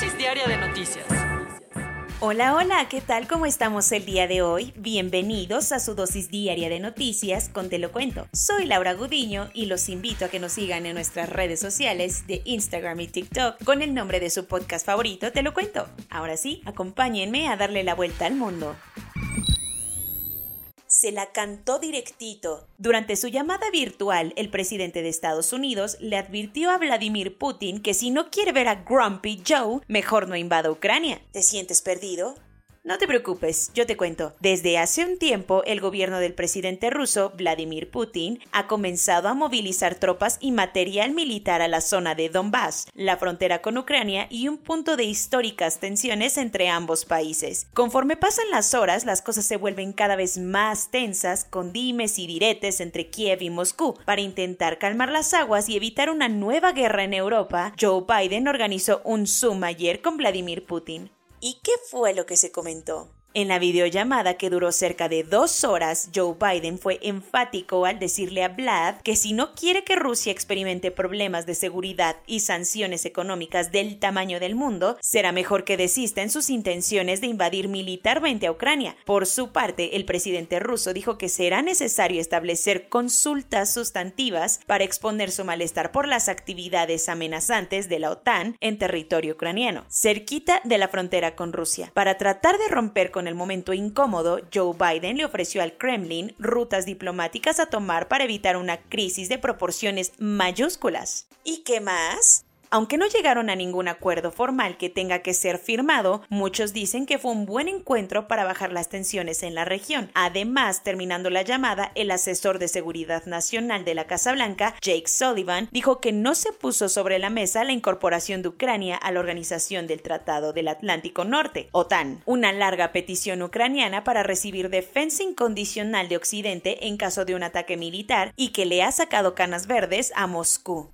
Dosis diaria de noticias. Hola, hola, ¿qué tal? ¿Cómo estamos el día de hoy? Bienvenidos a su dosis diaria de noticias con Te lo cuento. Soy Laura Gudiño y los invito a que nos sigan en nuestras redes sociales de Instagram y TikTok con el nombre de su podcast favorito, Te lo cuento. Ahora sí, acompáñenme a darle la vuelta al mundo se la cantó directito. Durante su llamada virtual, el presidente de Estados Unidos le advirtió a Vladimir Putin que si no quiere ver a Grumpy Joe, mejor no invada Ucrania. ¿Te sientes perdido? No te preocupes, yo te cuento. Desde hace un tiempo, el gobierno del presidente ruso, Vladimir Putin, ha comenzado a movilizar tropas y material militar a la zona de Donbass, la frontera con Ucrania y un punto de históricas tensiones entre ambos países. Conforme pasan las horas, las cosas se vuelven cada vez más tensas, con dimes y diretes entre Kiev y Moscú. Para intentar calmar las aguas y evitar una nueva guerra en Europa, Joe Biden organizó un Zoom ayer con Vladimir Putin. ¿Y qué fue lo que se comentó? En la videollamada que duró cerca de dos horas, Joe Biden fue enfático al decirle a Vlad que si no quiere que Rusia experimente problemas de seguridad y sanciones económicas del tamaño del mundo, será mejor que desista en sus intenciones de invadir militarmente a Ucrania. Por su parte, el presidente ruso dijo que será necesario establecer consultas sustantivas para exponer su malestar por las actividades amenazantes de la OTAN en territorio ucraniano, cerquita de la frontera con Rusia, para tratar de romper con en el momento incómodo, Joe Biden le ofreció al Kremlin rutas diplomáticas a tomar para evitar una crisis de proporciones mayúsculas. ¿Y qué más? Aunque no llegaron a ningún acuerdo formal que tenga que ser firmado, muchos dicen que fue un buen encuentro para bajar las tensiones en la región. Además, terminando la llamada, el asesor de seguridad nacional de la Casa Blanca, Jake Sullivan, dijo que no se puso sobre la mesa la incorporación de Ucrania a la Organización del Tratado del Atlántico Norte, OTAN, una larga petición ucraniana para recibir defensa incondicional de Occidente en caso de un ataque militar y que le ha sacado canas verdes a Moscú.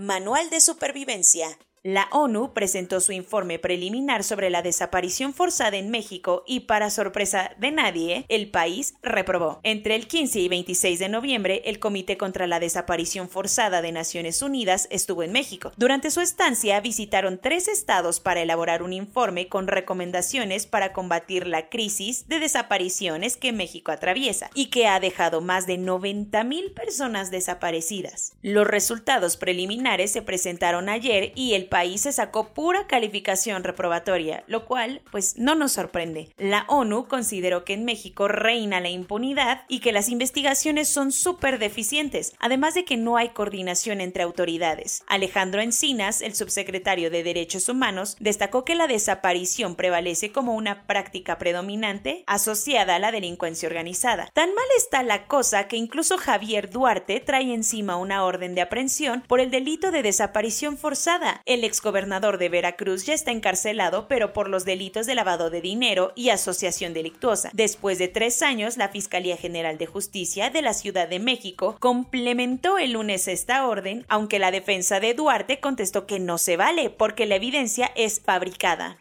Manual de Supervivencia la ONU presentó su informe preliminar sobre la desaparición forzada en México y para sorpresa de nadie, el país reprobó. Entre el 15 y 26 de noviembre, el Comité contra la Desaparición Forzada de Naciones Unidas estuvo en México. Durante su estancia visitaron tres estados para elaborar un informe con recomendaciones para combatir la crisis de desapariciones que México atraviesa y que ha dejado más de 90 mil personas desaparecidas. Los resultados preliminares se presentaron ayer y el país se sacó pura calificación reprobatoria, lo cual pues no nos sorprende. La ONU consideró que en México reina la impunidad y que las investigaciones son súper deficientes, además de que no hay coordinación entre autoridades. Alejandro Encinas, el subsecretario de Derechos Humanos, destacó que la desaparición prevalece como una práctica predominante asociada a la delincuencia organizada. Tan mal está la cosa que incluso Javier Duarte trae encima una orden de aprehensión por el delito de desaparición forzada. El exgobernador de Veracruz ya está encarcelado, pero por los delitos de lavado de dinero y asociación delictuosa. Después de tres años, la Fiscalía General de Justicia de la Ciudad de México complementó el lunes esta orden, aunque la defensa de Duarte contestó que no se vale porque la evidencia es fabricada.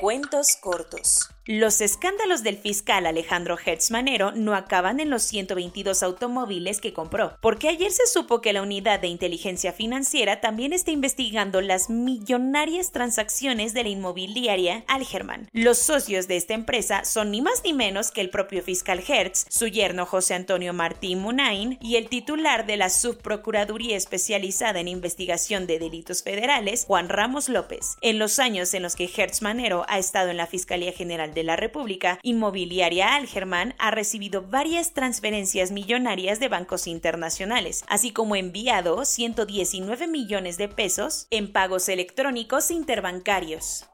Cuentos cortos. Los escándalos del fiscal Alejandro Hertz Manero no acaban en los 122 automóviles que compró, porque ayer se supo que la unidad de inteligencia financiera también está investigando las millonarias transacciones de la inmobiliaria Algerman. Los socios de esta empresa son ni más ni menos que el propio fiscal Hertz, su yerno José Antonio Martín Munain y el titular de la Subprocuraduría Especializada en Investigación de Delitos Federales, Juan Ramos López. En los años en los que Hertz Manero ha estado en la Fiscalía General de la República, Inmobiliaria Algerman ha recibido varias transferencias millonarias de bancos internacionales, así como enviado 119 millones de pesos en pagos electrónicos interbancarios.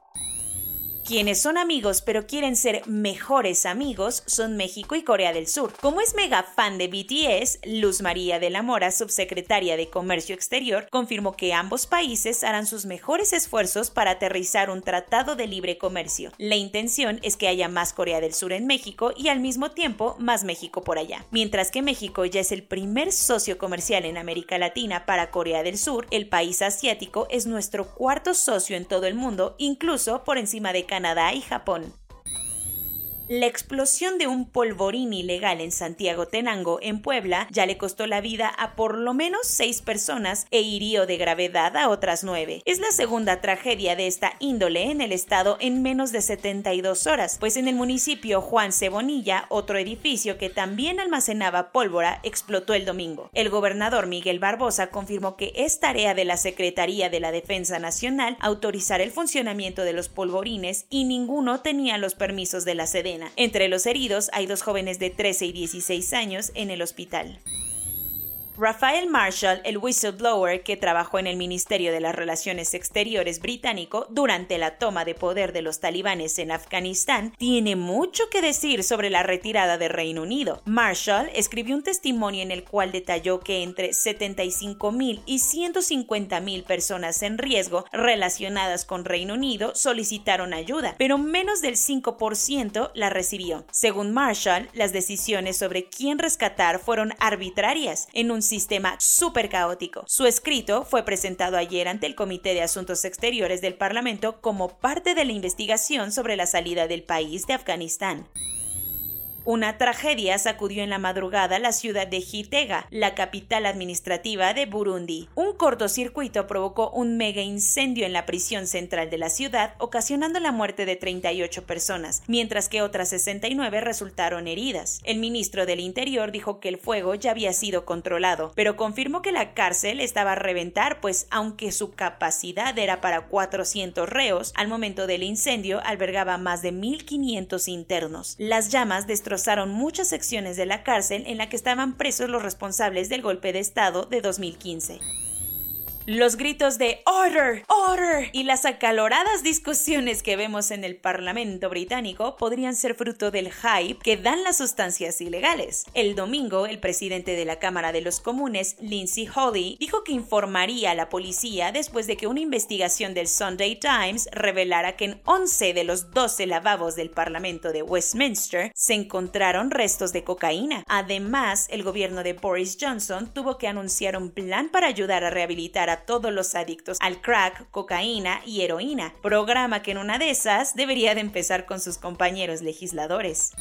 Quienes son amigos pero quieren ser mejores amigos son México y Corea del Sur. Como es mega fan de BTS, Luz María de la Mora, subsecretaria de Comercio Exterior, confirmó que ambos países harán sus mejores esfuerzos para aterrizar un tratado de libre comercio. La intención es que haya más Corea del Sur en México y al mismo tiempo más México por allá. Mientras que México ya es el primer socio comercial en América Latina para Corea del Sur, el país asiático es nuestro cuarto socio en todo el mundo, incluso por encima de Canadá y Japón. La explosión de un polvorín ilegal en Santiago Tenango, en Puebla, ya le costó la vida a por lo menos seis personas e hirió de gravedad a otras nueve. Es la segunda tragedia de esta índole en el estado en menos de 72 horas, pues en el municipio Juan Cebonilla, otro edificio que también almacenaba pólvora, explotó el domingo. El gobernador Miguel Barbosa confirmó que es tarea de la Secretaría de la Defensa Nacional autorizar el funcionamiento de los polvorines y ninguno tenía los permisos de la sede entre los heridos hay dos jóvenes de 13 y 16 años en el hospital. Rafael Marshall, el whistleblower que trabajó en el Ministerio de las Relaciones Exteriores británico durante la toma de poder de los talibanes en Afganistán, tiene mucho que decir sobre la retirada de Reino Unido. Marshall escribió un testimonio en el cual detalló que entre 75.000 y 150.000 personas en riesgo relacionadas con Reino Unido solicitaron ayuda, pero menos del 5% la recibió. Según Marshall, las decisiones sobre quién rescatar fueron arbitrarias sistema súper caótico. Su escrito fue presentado ayer ante el Comité de Asuntos Exteriores del Parlamento como parte de la investigación sobre la salida del país de Afganistán. Una tragedia sacudió en la madrugada la ciudad de Gitega, la capital administrativa de Burundi. Un cortocircuito provocó un mega incendio en la prisión central de la ciudad, ocasionando la muerte de 38 personas, mientras que otras 69 resultaron heridas. El ministro del Interior dijo que el fuego ya había sido controlado, pero confirmó que la cárcel estaba a reventar, pues aunque su capacidad era para 400 reos, al momento del incendio albergaba más de 1.500 internos. Las llamas destrozaron muchas secciones de la cárcel en la que estaban presos los responsables del golpe de Estado de 2015. Los gritos de Order, Order y las acaloradas discusiones que vemos en el Parlamento británico podrían ser fruto del hype que dan las sustancias ilegales. El domingo, el presidente de la Cámara de los Comunes, Lindsay Holly, dijo que informaría a la policía después de que una investigación del Sunday Times revelara que en 11 de los 12 lavabos del Parlamento de Westminster se encontraron restos de cocaína. Además, el gobierno de Boris Johnson tuvo que anunciar un plan para ayudar a rehabilitar a todos los adictos al crack, cocaína y heroína, programa que en una de esas debería de empezar con sus compañeros legisladores.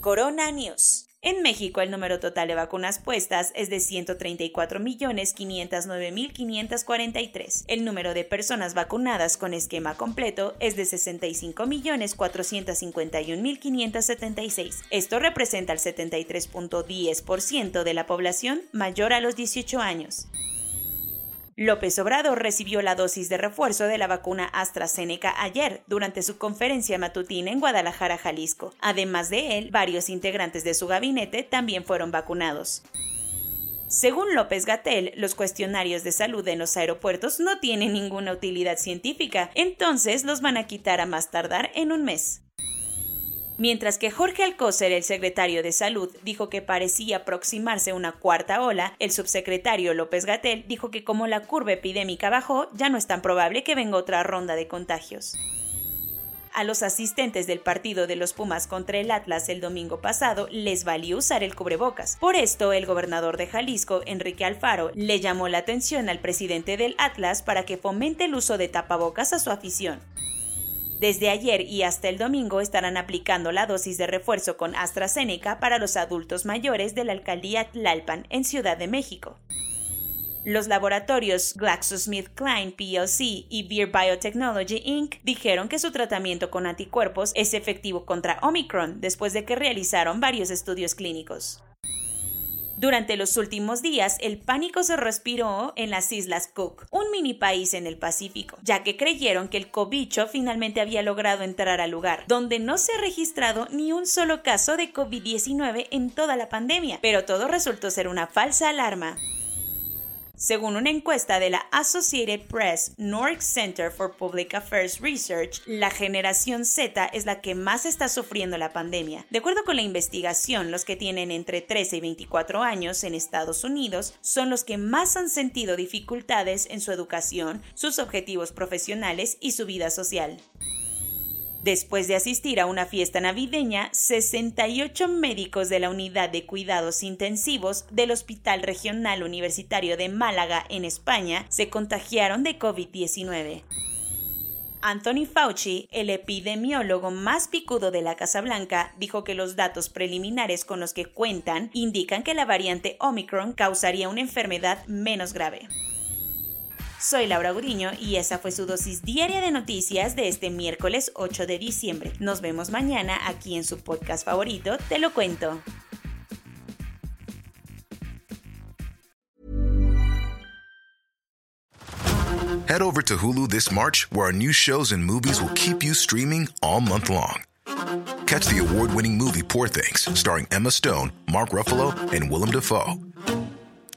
Corona News. En México, el número total de vacunas puestas es de 134.509.543. El número de personas vacunadas con esquema completo es de 65.451.576. Esto representa el 73.10% de la población mayor a los 18 años. López Obrador recibió la dosis de refuerzo de la vacuna AstraZeneca ayer durante su conferencia matutina en Guadalajara, Jalisco. Además de él, varios integrantes de su gabinete también fueron vacunados. Según López Gatel, los cuestionarios de salud en los aeropuertos no tienen ninguna utilidad científica, entonces los van a quitar a más tardar en un mes. Mientras que Jorge Alcócer, el secretario de Salud, dijo que parecía aproximarse una cuarta ola, el subsecretario López Gatel dijo que como la curva epidémica bajó, ya no es tan probable que venga otra ronda de contagios a los asistentes del partido de los Pumas contra el Atlas el domingo pasado les valió usar el cubrebocas. Por esto, el gobernador de Jalisco, Enrique Alfaro, le llamó la atención al presidente del Atlas para que fomente el uso de tapabocas a su afición. Desde ayer y hasta el domingo estarán aplicando la dosis de refuerzo con AstraZeneca para los adultos mayores de la alcaldía Tlalpan en Ciudad de México. Los laboratorios GlaxoSmithKline plc y Beer Biotechnology Inc. dijeron que su tratamiento con anticuerpos es efectivo contra Omicron después de que realizaron varios estudios clínicos. Durante los últimos días, el pánico se respiró en las Islas Cook, un mini país en el Pacífico, ya que creyeron que el cobicho finalmente había logrado entrar al lugar, donde no se ha registrado ni un solo caso de COVID-19 en toda la pandemia, pero todo resultó ser una falsa alarma. Según una encuesta de la Associated Press North Center for Public Affairs Research, la generación Z es la que más está sufriendo la pandemia. De acuerdo con la investigación, los que tienen entre 13 y 24 años en Estados Unidos son los que más han sentido dificultades en su educación, sus objetivos profesionales y su vida social. Después de asistir a una fiesta navideña, 68 médicos de la Unidad de Cuidados Intensivos del Hospital Regional Universitario de Málaga, en España, se contagiaron de COVID-19. Anthony Fauci, el epidemiólogo más picudo de la Casa Blanca, dijo que los datos preliminares con los que cuentan indican que la variante Omicron causaría una enfermedad menos grave. Soy Laura Guriño y esa fue su dosis diaria de noticias de este miércoles 8 de diciembre. Nos vemos mañana aquí en su podcast favorito, Te lo cuento. Head over to Hulu this March, where our new shows and movies will keep you streaming all month long. Catch the award-winning movie Poor Things, starring Emma Stone, Mark Ruffalo, and Willem Dafoe.